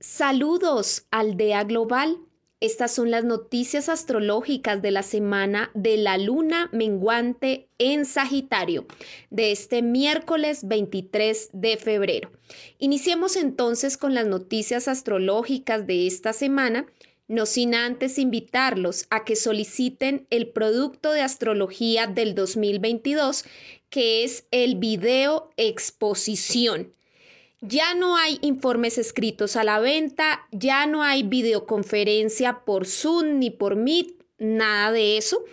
Saludos, Aldea Global. Estas son las noticias astrológicas de la semana de la luna menguante en Sagitario de este miércoles 23 de febrero. Iniciemos entonces con las noticias astrológicas de esta semana, no sin antes invitarlos a que soliciten el producto de astrología del 2022, que es el video exposición ya no hay informes escritos a la venta, ya no hay videoconferencia por Zoom ni por Meet, nada de eso.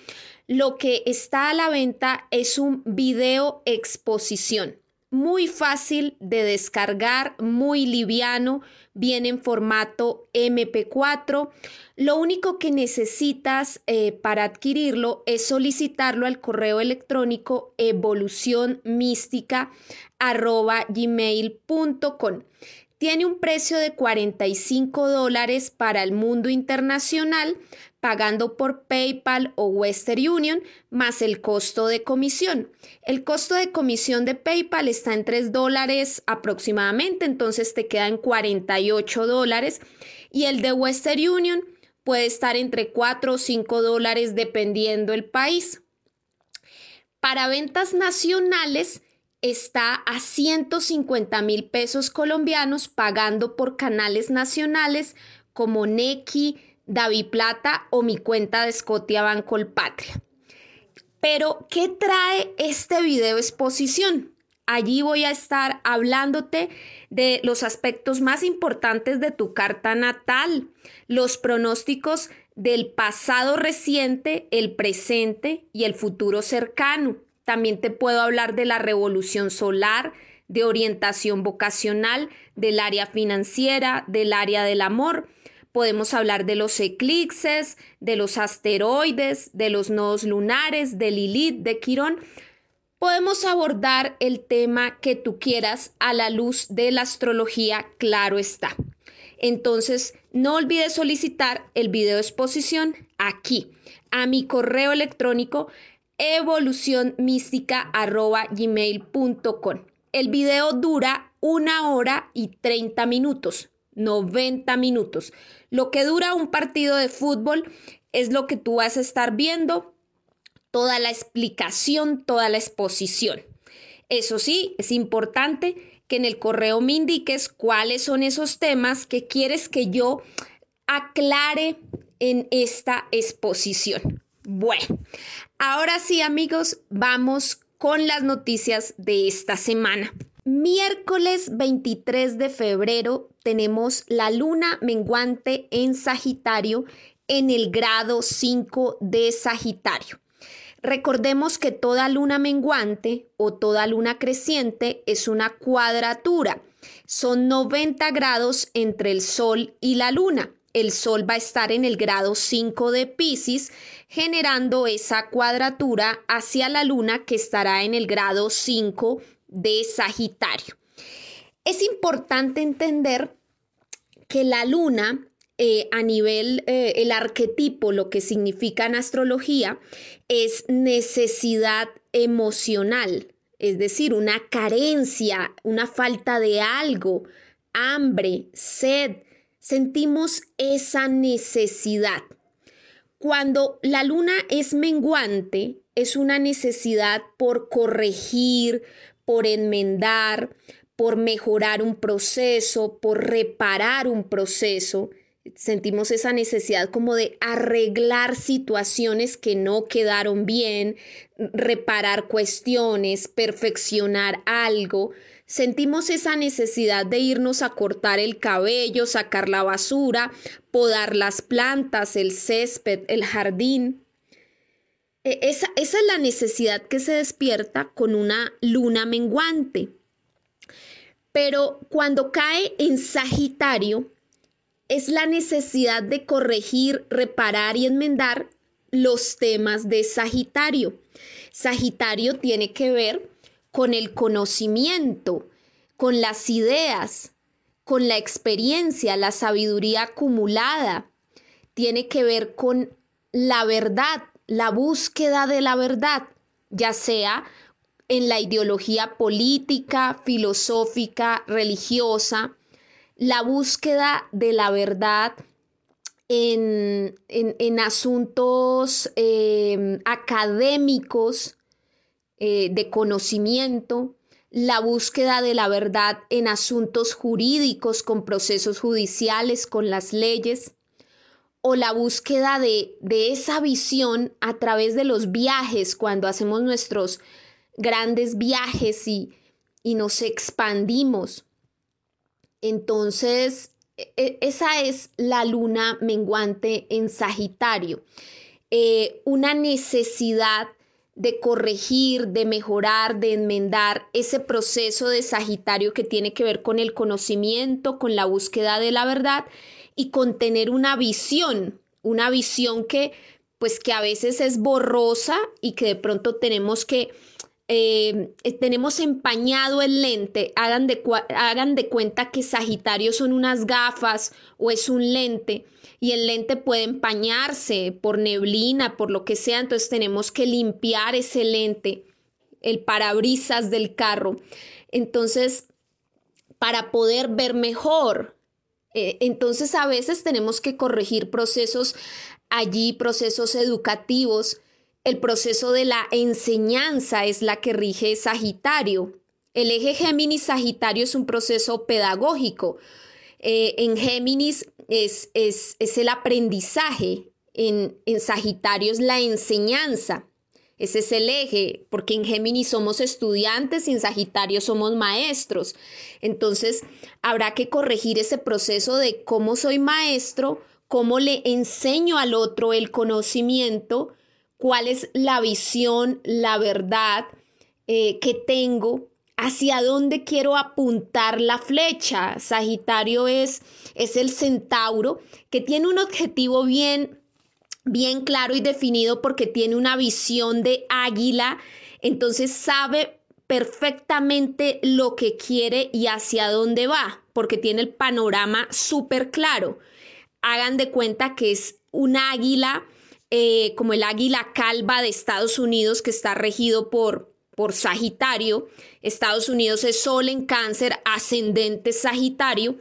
Lo que está a la venta es un video exposición muy fácil de descargar, muy liviano, viene en formato MP4. Lo único que necesitas eh, para adquirirlo es solicitarlo al correo electrónico evolucionmística.gmail.com. Tiene un precio de 45 dólares para el mundo internacional, pagando por PayPal o Western Union, más el costo de comisión. El costo de comisión de PayPal está en 3 dólares aproximadamente, entonces te queda en 48 dólares. Y el de Western Union puede estar entre 4 o 5 dólares dependiendo el país. Para ventas nacionales, está a 150 mil pesos colombianos pagando por canales nacionales como Neki, Davi Plata o mi cuenta de Scotia Bancolpatria. Pero, ¿qué trae este video exposición? Allí voy a estar hablándote de los aspectos más importantes de tu carta natal, los pronósticos del pasado reciente, el presente y el futuro cercano. También te puedo hablar de la revolución solar, de orientación vocacional, del área financiera, del área del amor. Podemos hablar de los eclipses, de los asteroides, de los nodos lunares, de Lilith, de Quirón. Podemos abordar el tema que tú quieras a la luz de la astrología, claro está. Entonces, no olvides solicitar el video exposición aquí, a mi correo electrónico evolucionmística.gmail.com. El video dura una hora y 30 minutos, 90 minutos. Lo que dura un partido de fútbol es lo que tú vas a estar viendo, toda la explicación, toda la exposición. Eso sí, es importante que en el correo me indiques cuáles son esos temas que quieres que yo aclare en esta exposición. Bueno, ahora sí amigos, vamos con las noticias de esta semana. Miércoles 23 de febrero tenemos la luna menguante en Sagitario en el grado 5 de Sagitario. Recordemos que toda luna menguante o toda luna creciente es una cuadratura. Son 90 grados entre el Sol y la luna el Sol va a estar en el grado 5 de Pisces, generando esa cuadratura hacia la Luna que estará en el grado 5 de Sagitario. Es importante entender que la Luna eh, a nivel, eh, el arquetipo, lo que significa en astrología, es necesidad emocional, es decir, una carencia, una falta de algo, hambre, sed, sentimos esa necesidad. Cuando la luna es menguante, es una necesidad por corregir, por enmendar, por mejorar un proceso, por reparar un proceso. Sentimos esa necesidad como de arreglar situaciones que no quedaron bien, reparar cuestiones, perfeccionar algo sentimos esa necesidad de irnos a cortar el cabello, sacar la basura, podar las plantas, el césped, el jardín. E, esa, esa es la necesidad que se despierta con una luna menguante. Pero cuando cae en Sagitario, es la necesidad de corregir, reparar y enmendar los temas de Sagitario. Sagitario tiene que ver con el conocimiento, con las ideas, con la experiencia, la sabiduría acumulada. Tiene que ver con la verdad, la búsqueda de la verdad, ya sea en la ideología política, filosófica, religiosa, la búsqueda de la verdad en, asuntos eh, académicos, eh, de conocimiento, la búsqueda de la verdad en asuntos jurídicos, con procesos judiciales, con las leyes, o la búsqueda de, esa visión a través de los viajes, cuando hacemos nuestros grandes viajes y, nos expandimos. Entonces, e, e, esa es la luna menguante en Sagitario, eh, una necesidad de corregir, de mejorar, de enmendar ese proceso de Sagitario que tiene que ver con el conocimiento, con la búsqueda de la verdad y con tener una visión, una visión que pues que a veces es borrosa y que de pronto tenemos que eh, tenemos empañado el lente, hagan de, hagan de cuenta que Sagitario son unas gafas o es un lente y el lente puede empañarse por neblina, por lo que sea, entonces tenemos que limpiar ese lente, el parabrisas del carro. Entonces, para poder ver mejor, eh, entonces a veces tenemos que corregir procesos allí, procesos educativos. El proceso de la enseñanza es la que rige Sagitario. El eje Géminis-Sagitario es un proceso pedagógico. Eh, en Géminis es, el aprendizaje, en, en Sagitario es la enseñanza. Ese es el eje, porque en Géminis somos estudiantes y en Sagitario somos maestros. Entonces, habrá que corregir ese proceso de cómo soy maestro, cómo le enseño al otro el conocimiento, cuál es la visión, la verdad eh, que tengo hacia dónde quiero apuntar la flecha. Sagitario es, es el centauro que tiene un objetivo bien, bien claro y definido porque tiene una visión de águila, entonces sabe perfectamente lo que quiere y hacia dónde va, porque tiene el panorama súper claro. Hagan de cuenta que es un águila, eh, como el águila calva de Estados Unidos, que está regido por, por Sagitario. Estados Unidos es Sol en cáncer, ascendente Sagitario.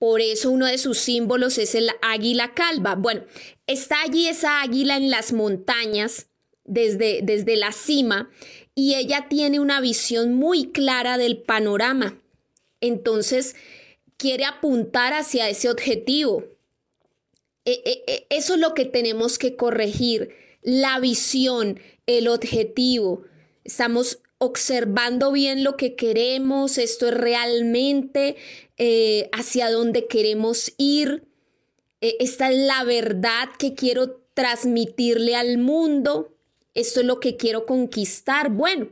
Por eso uno de sus símbolos es el águila calva. Bueno, está allí esa águila en las montañas, desde, desde la cima, y ella tiene una visión muy clara del panorama. Entonces, quiere apuntar hacia ese objetivo. E, e, e, eso es lo que tenemos que corregir, la visión, el objetivo. Estamos observando bien lo que queremos, esto es realmente eh, hacia dónde queremos ir, eh, esta es la verdad que quiero transmitirle al mundo, esto es lo que quiero conquistar. Bueno,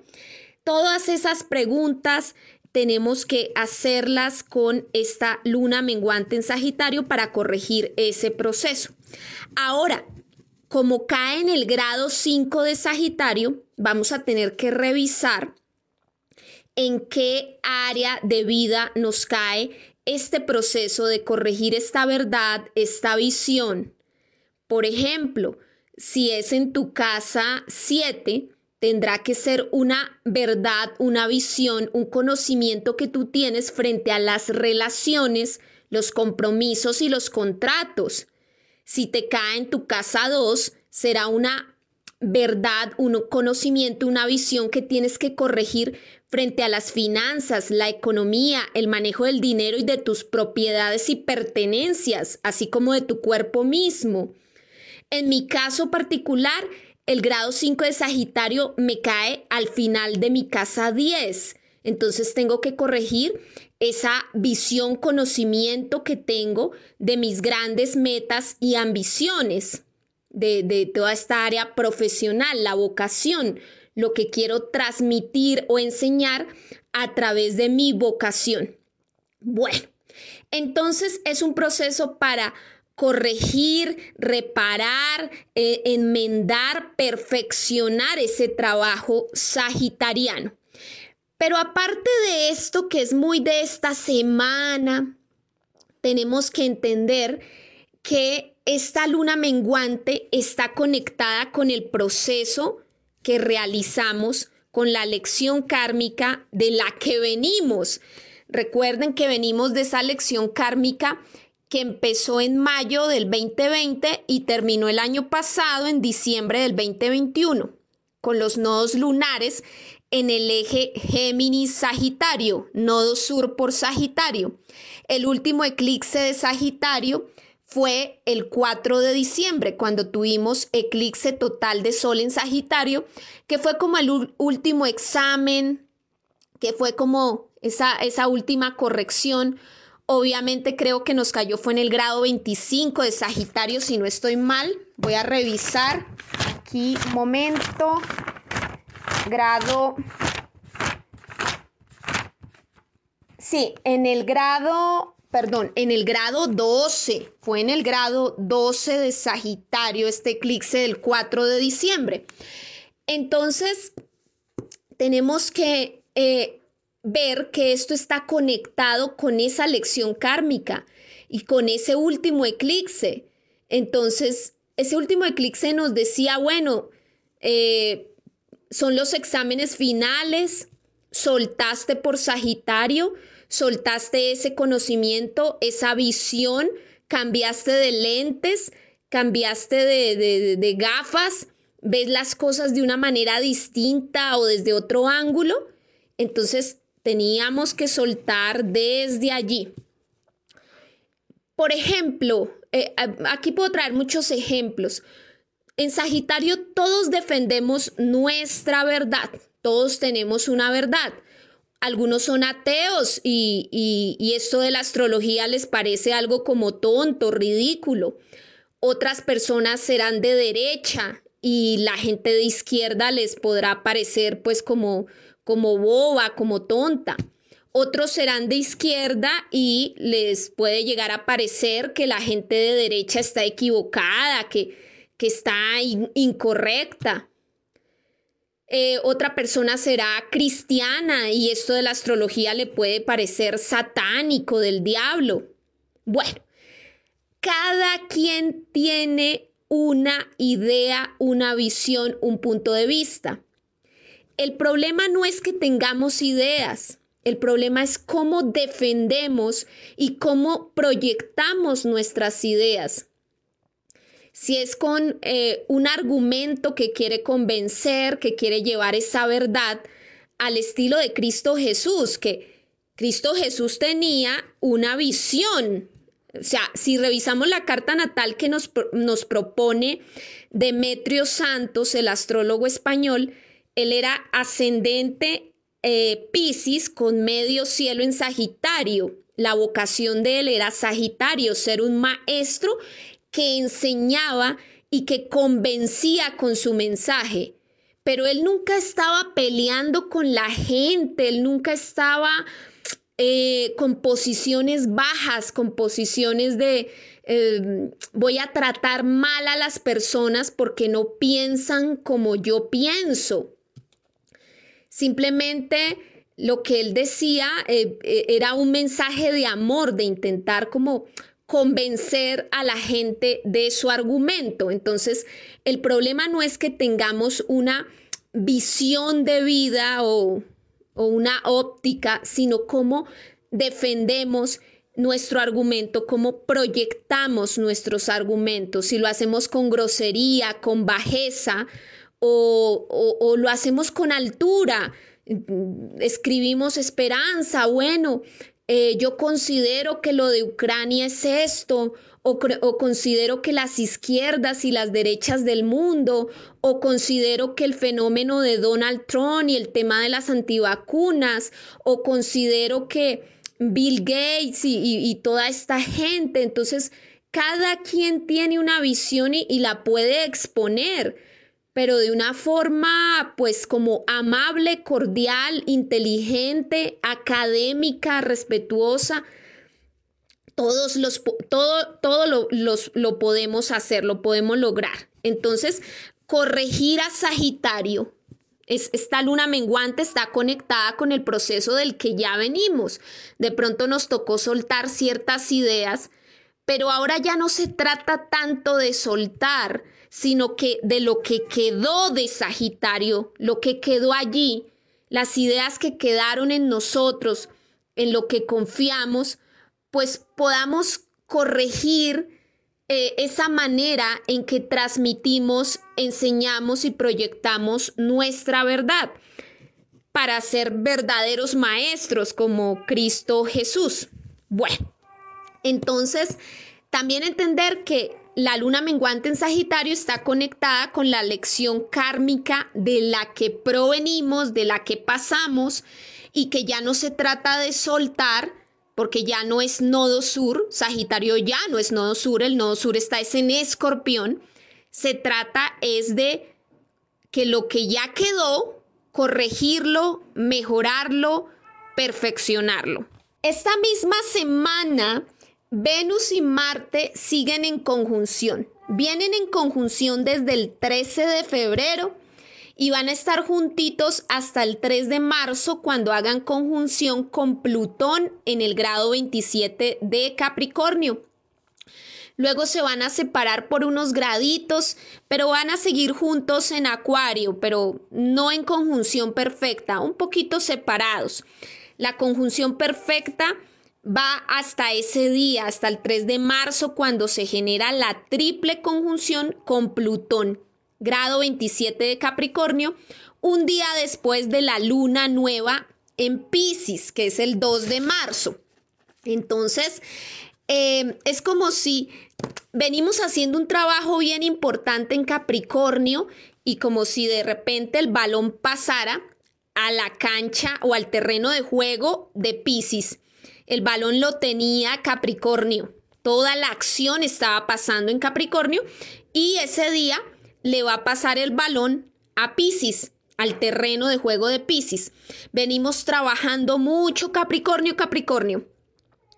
todas esas preguntas tenemos que hacerlas con esta luna menguante en Sagitario para corregir ese proceso. Ahora, como cae en el grado 5 de Sagitario, vamos a tener que revisar en qué área de vida nos cae este proceso de corregir esta verdad, esta visión. Por ejemplo, si es en tu casa 7, tendrá que ser una verdad, una visión, un conocimiento que tú tienes frente a las relaciones, los compromisos y los contratos. Si te cae en tu casa 2, será una verdad, un conocimiento, una visión que tienes que corregir frente a las finanzas, la economía, el manejo del dinero y de tus propiedades y pertenencias, así como de tu cuerpo mismo. En mi caso particular, el grado 5 de Sagitario me cae al final de mi casa 10. Entonces tengo que corregir esa visión, conocimiento que tengo de mis grandes metas y ambiciones, de, toda esta área profesional, la vocación, lo que quiero transmitir o enseñar a través de mi vocación. Bueno, entonces es un proceso para corregir, reparar, eh, enmendar, perfeccionar ese trabajo sagitariano. Pero aparte de esto, que es muy de esta semana, tenemos que entender que esta luna menguante está conectada con el proceso que realizamos, con la lección kármica de la que venimos. Recuerden que venimos de esa lección kármica que empezó en mayo del 2020 y terminó el año pasado en diciembre del 2021, con los nodos lunares en el eje Géminis-Sagitario, nodo sur por Sagitario. El último eclipse de Sagitario fue el 4 de diciembre, cuando tuvimos eclipse total de Sol en Sagitario, que fue como el último examen, que fue como esa, esa última corrección. Obviamente creo que nos cayó fue en el grado 25 de Sagitario, si no estoy mal. Voy a revisar aquí momento. Grado... Sí, en el grado perdón, en el grado 12, fue en el grado 12 de Sagitario este eclipse del 4 de diciembre. Entonces, tenemos que eh, ver que esto está conectado con esa lección kármica y con ese último eclipse. Entonces, ese último eclipse nos decía, bueno, eh, son los exámenes finales, soltaste por Sagitario, soltaste ese conocimiento, esa visión, cambiaste de lentes, cambiaste de, gafas, ves las cosas de una manera distinta o desde otro ángulo. Entonces teníamos que soltar desde allí. Por ejemplo, eh, aquí puedo traer muchos ejemplos. En Sagitario todos defendemos nuestra verdad, todos tenemos una verdad algunos son ateos y, esto de la astrología les parece algo como tonto, ridículo. Otras personas serán de derecha y la gente de izquierda les podrá parecer pues como, como boba, como tonta. Otros serán de izquierda y les puede llegar a parecer que la gente de derecha está equivocada, que, que está incorrecta. Eh, otra persona será cristiana y esto de la astrología le puede parecer satánico del diablo. Bueno, cada quien tiene una idea, una visión, un punto de vista. El problema no es que tengamos ideas, el problema es cómo defendemos y cómo proyectamos nuestras ideas si es con eh, un argumento que quiere convencer, que quiere llevar esa verdad al estilo de Cristo Jesús, que Cristo Jesús tenía una visión. O sea, si revisamos la carta natal que nos, nos propone Demetrio Santos, el astrólogo español, él era ascendente eh, Piscis con medio cielo en Sagitario. La vocación de él era Sagitario, ser un maestro que enseñaba y que convencía con su mensaje. Pero él nunca estaba peleando con la gente, él nunca estaba eh, con posiciones bajas, con posiciones de em, voy a tratar mal a las personas porque no piensan como yo pienso. Simplemente lo que él decía eh, eh, era un mensaje de amor, de intentar como convencer a la gente de su argumento. Entonces, el problema no es que tengamos una visión de vida o, una óptica, sino cómo defendemos nuestro argumento, cómo proyectamos nuestros argumentos, si lo hacemos con grosería, con bajeza o, o lo hacemos con altura. Escribimos esperanza, bueno, eh, yo considero que lo de Ucrania es esto, o, o, considero que las izquierdas y las derechas del mundo, o considero que el fenómeno de Donald Trump y el tema de las antivacunas, o considero que Bill Gates y, toda esta gente, entonces cada quien tiene una visión y la puede exponer pero de una forma pues como amable, cordial, inteligente, académica, respetuosa. Todos los, todo, todo lo, lo podemos hacer, lo podemos lograr. Entonces, corregir a Sagitario, es, esta luna menguante está conectada con el proceso del que ya venimos. De pronto nos tocó soltar ciertas ideas, pero ahora ya no se trata tanto de soltar, sino que de lo que quedó de Sagitario, lo que quedó allí, las ideas que quedaron en nosotros, en lo que confiamos, pues podamos corregir eh, esa manera en que transmitimos, enseñamos y proyectamos nuestra verdad para ser verdaderos maestros como Cristo Jesús. Bueno, entonces también entender que la luna menguante en Sagitario está conectada con la lección kármica de la que provenimos, de la que pasamos y que ya no se trata de soltar, porque ya no es nodo sur, Sagitario ya no es nodo sur, el nodo sur está en escorpión, se trata es de que lo que ya quedó, corregirlo, mejorarlo, perfeccionarlo. Esta misma semana, Venus y Marte siguen en conjunción. Vienen en conjunción desde el 13 de febrero y van a estar juntitos hasta el 3 de marzo cuando hagan conjunción con Plutón en el grado 27 de Capricornio. Luego se van a separar por unos graditos, pero van a seguir juntos en Acuario, pero no en conjunción perfecta, un poquito separados. La conjunción perfecta va hasta ese día, hasta el 3 de marzo, cuando se genera la triple conjunción con Plutón grado 27 de Capricornio, un día después de la luna nueva en Pisces, que es el 2 de marzo. Entonces, eh, es como si venimos haciendo un trabajo bien importante en Capricornio y como si de repente el balón pasara a la cancha o al terreno de juego de Pisces. El balón lo tenía Capricornio. Toda la acción estaba pasando en Capricornio y ese día le va a pasar el balón a Pisces, al terreno de juego de Pisces. Venimos trabajando mucho Capricornio, Capricornio.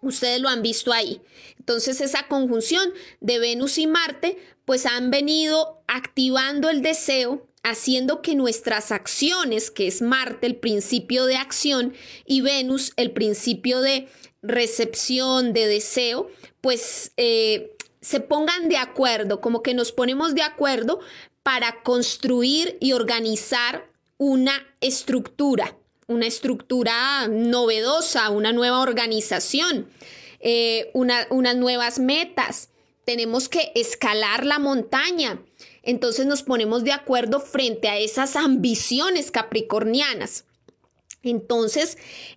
Ustedes lo han visto ahí. Entonces esa conjunción de Venus y Marte pues han venido activando el deseo, haciendo que nuestras acciones, que es Marte el principio de acción y Venus el principio de recepción, de deseo, pues eh, se pongan de acuerdo, como que nos ponemos de acuerdo para construir y organizar una estructura, una estructura novedosa, una nueva organización, eh, unas nuevas metas. Tenemos que escalar la montaña. Entonces nos ponemos de acuerdo frente a esas ambiciones capricornianas. Entonces,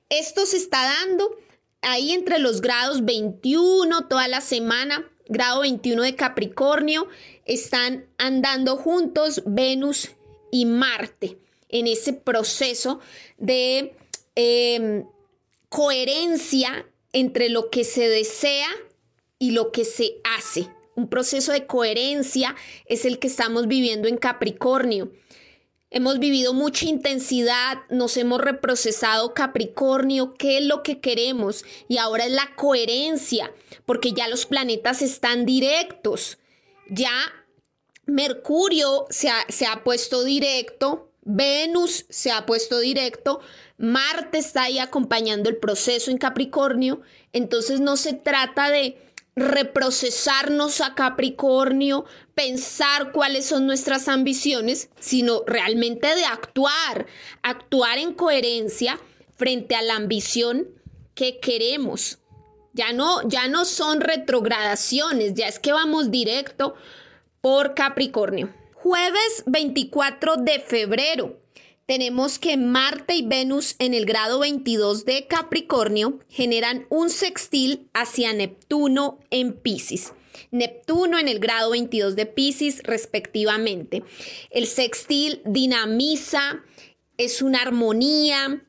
esto se está dando ahí entre los grados 21 toda la semana grado 21 de Capricornio, están andando juntos Venus y Marte en ese proceso de em, coherencia entre lo que se desea y lo que se hace. Un proceso de coherencia es el que estamos viviendo en Capricornio. Hemos vivido mucha intensidad, nos hemos reprocesado Capricornio, qué es lo que queremos y ahora es la coherencia, porque ya los planetas están directos. Ya Mercurio se ha, se ha puesto directo, Venus se ha puesto directo, Marte está ahí acompañando el proceso en Capricornio, entonces no se trata de reprocesarnos a Capricornio, pensar cuáles son nuestras ambiciones, sino realmente de actuar, actuar en coherencia frente a la ambición que queremos. Ya no, ya no son retrogradaciones, ya es que vamos directo por Capricornio. Jueves 24 de febrero tenemos que Marte y Venus en el grado 22 de Capricornio generan un sextil hacia Neptuno en Pisces. Neptuno en el grado 22 de Pisces respectivamente. El sextil dinamiza, es una armonía.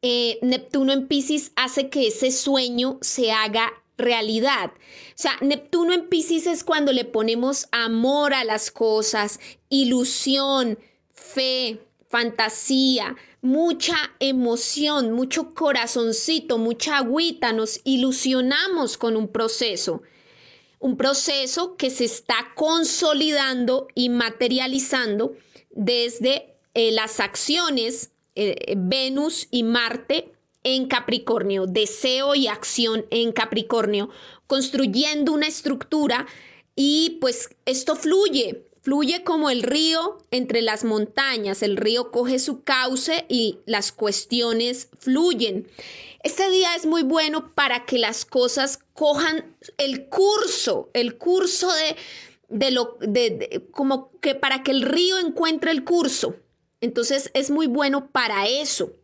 Eh, Neptuno en Pisces hace que ese sueño se haga realidad. O sea, Neptuno en Pisces es cuando le ponemos amor a las cosas, ilusión, fe, fantasía, mucha emoción, mucho corazoncito, mucha agüita, nos ilusionamos con un proceso. Un proceso que se está consolidando y materializando desde eh, las acciones eh, Venus y Marte en Capricornio, deseo y acción en Capricornio, construyendo una estructura y pues esto fluye, Fluye como el río entre las montañas, el río coge su cauce y las cuestiones fluyen. Este día es muy bueno para que las cosas cojan el curso, el curso de, de lo, de, como que para que el río encuentre el curso. Entonces es muy bueno para eso.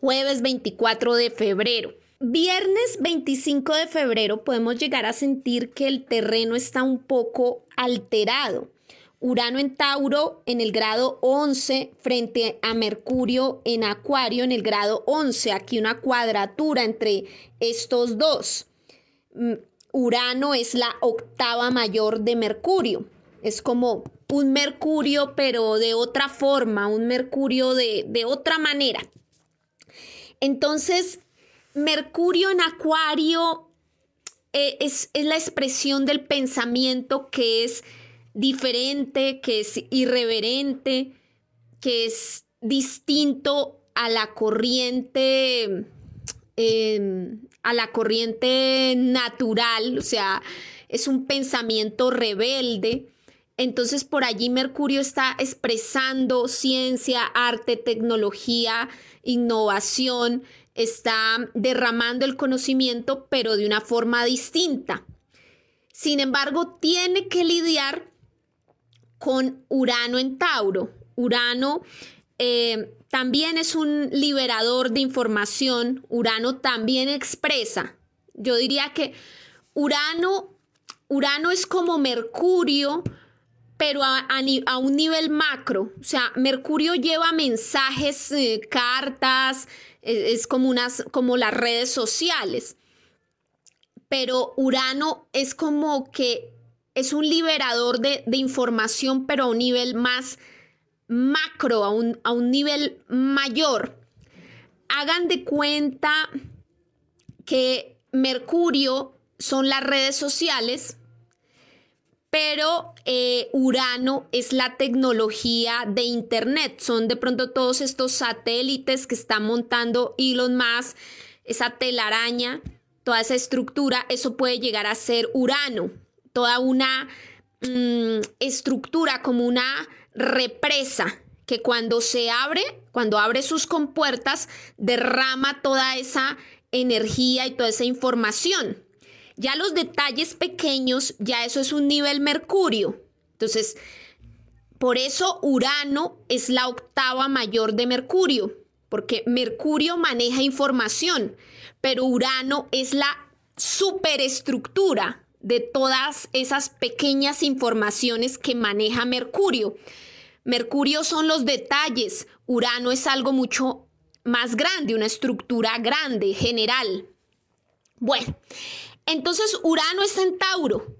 Jueves 24 de febrero. Viernes 25 de febrero podemos llegar a sentir que el terreno está un poco alterado. Urano en Tauro en el grado 11 frente a Mercurio en Acuario en el grado 11. Aquí una cuadratura entre estos dos. Mm, Urano es la octava mayor de Mercurio. Es como un Mercurio pero de otra forma, un Mercurio de, de otra manera. Entonces, Mercurio en Acuario eh, es, es la expresión del pensamiento que es diferente, que es irreverente, que es distinto a la corriente, em, a la corriente natural, o sea, es un pensamiento rebelde. Entonces por allí Mercurio está expresando ciencia, arte, tecnología, innovación, está derramando el conocimiento, pero de una forma distinta. Sin embargo, tiene que lidiar con Urano en Tauro. Urano eh, también es un liberador de información. Urano también expresa. Yo diría que Urano, Urano es como Mercurio, pero a, un nivel macro. O sea, Mercurio lleva mensajes, eh, cartas, es, es como, unas, como las redes sociales. Pero Urano es como que es un liberador de, información, pero a un nivel más macro, a un, a un nivel mayor. Hagan de cuenta que Mercurio son las redes sociales, pero eh, Urano es la tecnología de Internet. Son de pronto todos estos satélites que está montando Elon Musk, esa telaraña, toda esa estructura, eso puede llegar a ser Urano toda una mm, estructura como una represa que cuando se abre, cuando abre sus compuertas, derrama toda esa energía y toda esa información. Ya los detalles pequeños, ya eso es un nivel mercurio. Entonces, por eso Urano es la octava mayor de Mercurio, porque Mercurio maneja información, pero Urano es la superestructura, de todas esas pequeñas informaciones que maneja Mercurio. Mercurio son los detalles, Urano es algo mucho más grande, una estructura grande, general. Bueno, entonces Urano está en Tauro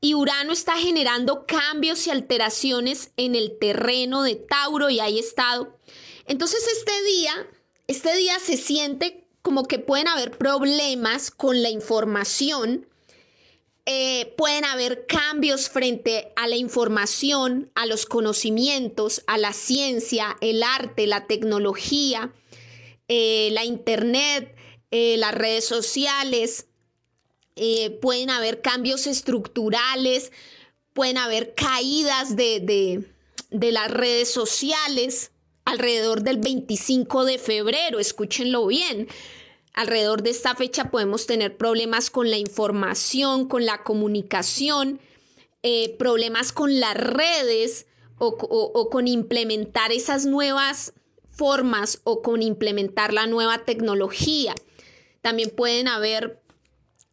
y Urano está generando cambios y alteraciones en el terreno de Tauro y hay estado. Entonces este día, este día se siente como que pueden haber problemas con la información eh, pueden haber cambios frente a la información, a los conocimientos, a la ciencia, el arte, la tecnología, eh, la internet, eh, las redes sociales. pueden haber cambios estructurales, pueden haber caídas de, de las redes sociales alrededor del 25 de febrero, escúchenlo bien. Alrededor de esta fecha podemos tener problemas con la información, con la comunicación, eh, problemas con las redes o, con implementar esas nuevas formas o con implementar la nueva tecnología. También pueden haber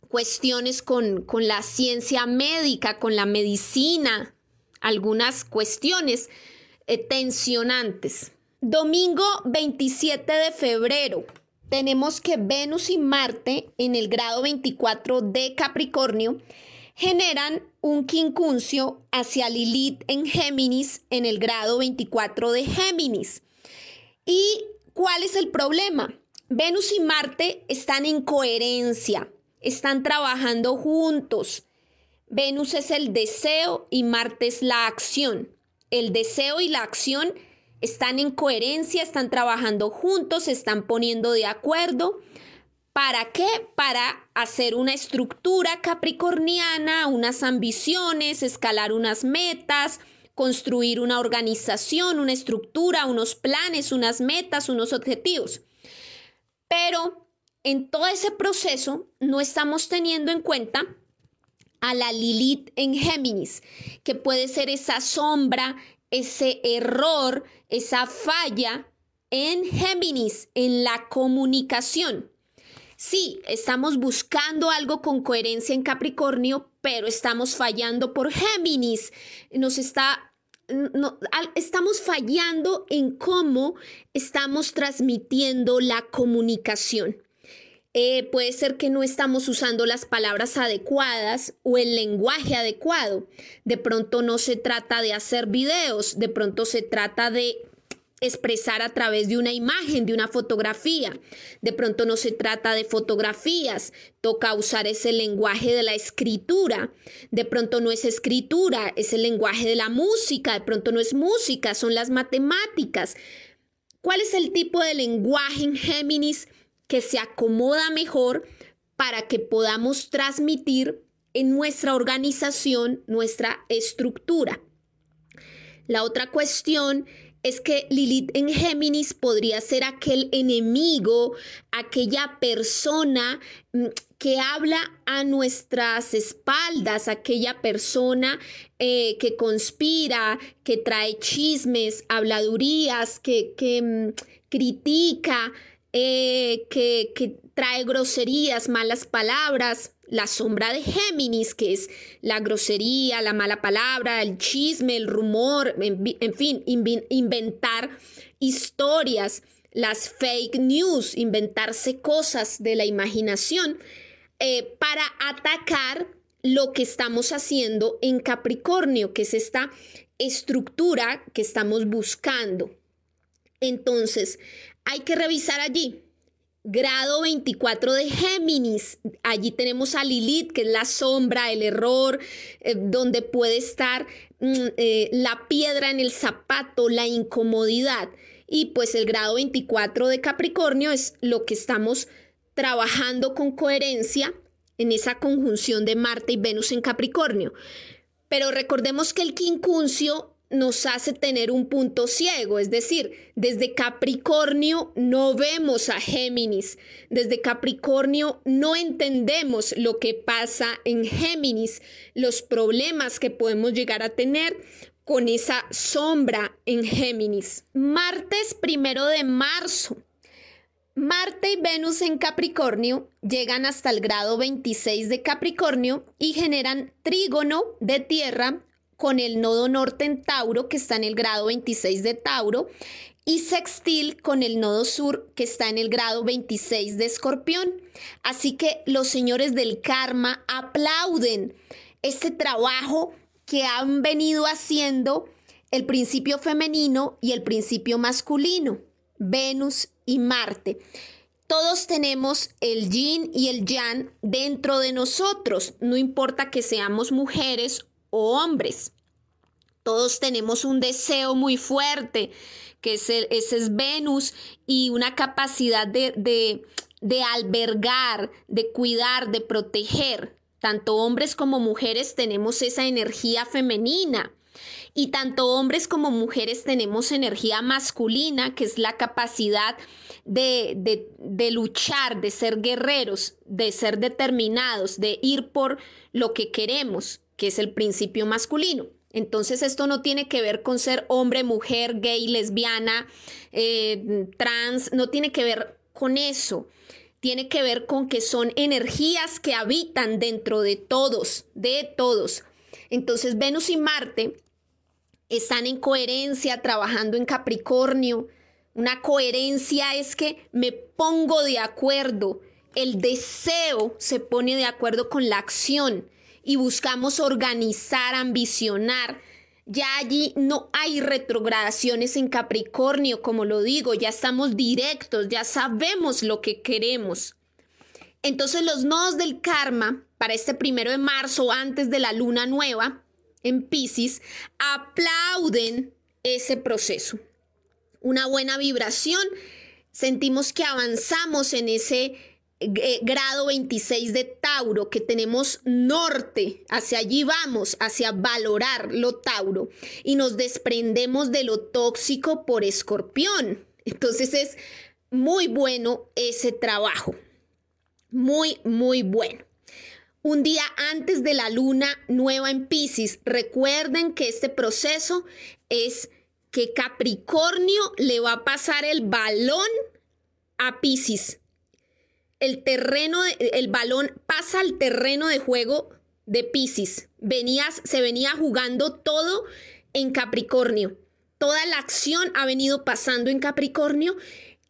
cuestiones con, con, la ciencia médica, con la medicina, algunas cuestiones eh, tensionantes. Domingo 27 de febrero, tenemos que Venus y Marte en el grado 24 de Capricornio generan un quincuncio hacia Lilith en Géminis en el grado 24 de Géminis. ¿Y cuál es el problema? Venus y Marte están en coherencia, están trabajando juntos. Venus es el deseo y Marte es la acción. El deseo y la acción están en coherencia, están trabajando juntos, se están poniendo de acuerdo. ¿Para qué? Para hacer una estructura capricorniana, unas ambiciones, escalar unas metas, construir una organización, una estructura, unos planes, unas metas, unos objetivos. Pero en todo ese proceso no estamos teniendo en cuenta a la Lilith en Géminis, que puede ser esa sombra, ese error, esa falla en Géminis, en la comunicación. Sí, estamos buscando algo con coherencia en Capricornio, pero estamos fallando por Géminis. Nos está estamos fallando en cómo estamos transmitiendo la comunicación. Eh, puede ser que no estamos usando las palabras adecuadas o el lenguaje adecuado. De pronto no se trata de hacer videos, de pronto se trata de expresar a través de una imagen, de una fotografía. De pronto no se trata de fotografías, toca usar ese lenguaje de la escritura. De pronto no es escritura, es el lenguaje de la música, de pronto no es música, son las matemáticas. ¿Cuál es el tipo de lenguaje en Géminis que se acomoda mejor para que podamos transmitir en nuestra organización nuestra estructura? La otra cuestión es que Lilith en Géminis podría ser aquel enemigo, aquella persona mm, que habla a nuestras espaldas, aquella persona eh, que conspira, que trae chismes, habladurías, que, mm, critica, eh, que, trae groserías, malas palabras la sombra de Géminis, que es la grosería, la mala palabra, el chisme, el rumor, en, fin, inventar historias, las fake news, inventarse cosas de la imaginación eh, para atacar lo que estamos haciendo en Capricornio, que es esta estructura que estamos buscando. Entonces, hay que revisar allí Grado 24 de Géminis. Allí tenemos a Lilith, que es la sombra, el error, eh, donde puede estar mm, eh, la piedra en el zapato, la incomodidad. Y pues el grado 24 de Capricornio es lo que estamos trabajando con coherencia en esa conjunción de Marte y Venus en Capricornio. Pero recordemos que el quincuncio nos hace tener un punto ciego, es decir, desde Capricornio no vemos a Géminis, desde Capricornio no entendemos lo que pasa en Géminis, los problemas que podemos llegar a tener con esa sombra en Géminis. Martes primero de marzo. Marte y Venus en Capricornio llegan hasta el grado 26 de Capricornio y generan trígono de tierra con el nodo norte en Tauro, que está en el grado 26 de Tauro, y sextil con el nodo sur, que está en el grado 26 de Escorpión. Así que los señores del karma aplauden este trabajo que han venido haciendo el principio femenino y el principio masculino, Venus y Marte. Todos tenemos el yin y el yang dentro de nosotros, no importa que seamos mujeres o hombres. Todos tenemos un deseo muy fuerte, que es ese es Venus, y una capacidad de, de, de albergar, de cuidar, de proteger. Tanto hombres como mujeres tenemos esa energía femenina. Y tanto hombres como mujeres tenemos energía masculina, que es la capacidad de, de, de, luchar, de ser guerreros, de ser determinados, de ir por lo que queremos que es el principio masculino. Entonces esto no tiene que ver con ser hombre, mujer, gay, lesbiana, eh, trans, no tiene que ver con eso. Tiene que ver con que son energías que habitan dentro de todos, de todos. Entonces Venus y Marte están en coherencia, trabajando en Capricornio. Una coherencia es que me pongo de acuerdo, el deseo se pone de acuerdo con la acción y buscamos organizar, ambicionar, ya allí no hay retrogradaciones en Capricornio, como lo digo, ya estamos directos, ya sabemos lo que queremos. Entonces los nodos del karma para este primero de marzo, antes de la luna nueva en Pisces, aplauden ese proceso. Una buena vibración, sentimos que avanzamos en ese eh, grado 26 de Tauro, que tenemos norte, hacia allí vamos, hacia valorar lo Tauro, y nos desprendemos de lo tóxico por escorpión. Entonces es muy bueno ese trabajo, muy, muy bueno. Un día antes de la luna nueva en Pisces, recuerden que este proceso es que Capricornio le va a pasar el balón a Pisces el terreno, el balón pasa al terreno de juego de Pisces. Venías, se venía jugando todo en Capricornio. Toda la acción ha venido pasando en Capricornio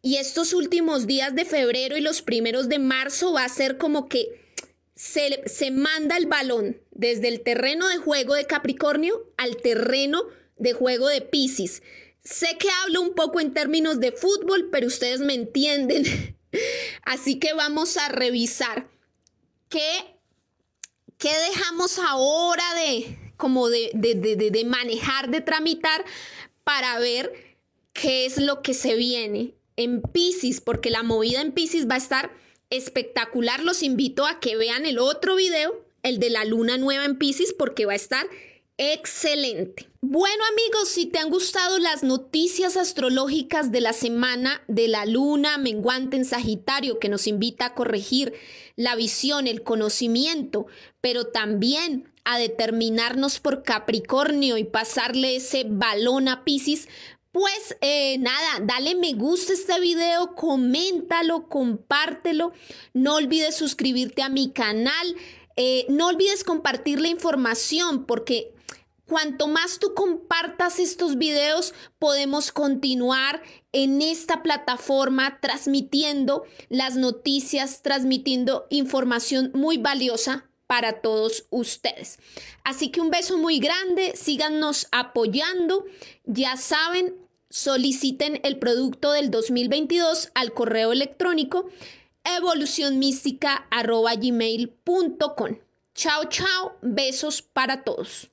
y estos últimos días de febrero y los primeros de marzo va a ser como que se, se manda el balón desde el terreno de juego de Capricornio al terreno de juego de Pisces. Sé que hablo un poco en términos de fútbol, pero ustedes me entienden. Así que vamos a revisar qué, qué dejamos ahora de, como de, de, manejar, de tramitar para ver qué es lo que se viene en Pisces, porque la movida en Pisces va a estar espectacular. Los invito a que vean el otro video, el de la luna nueva en Pisces, porque va a estar excelente. Bueno amigos, si te han gustado las noticias astrológicas de la semana de la luna menguante en Sagitario que nos invita a corregir la visión, el conocimiento, pero también a determinarnos por Capricornio y pasarle ese balón a Pisces, pues eh, nada, dale me gusta a este video, coméntalo, compártelo, no olvides suscribirte a mi canal, eh, no olvides compartir la información porque Cuanto más tú compartas estos videos, podemos continuar en esta plataforma transmitiendo las noticias, transmitiendo información muy valiosa para todos ustedes. Así que un beso muy grande, síganos apoyando, ya saben, soliciten el producto del 2022 al correo electrónico evolucionmística.gmail.com. Chao, chao, besos para todos.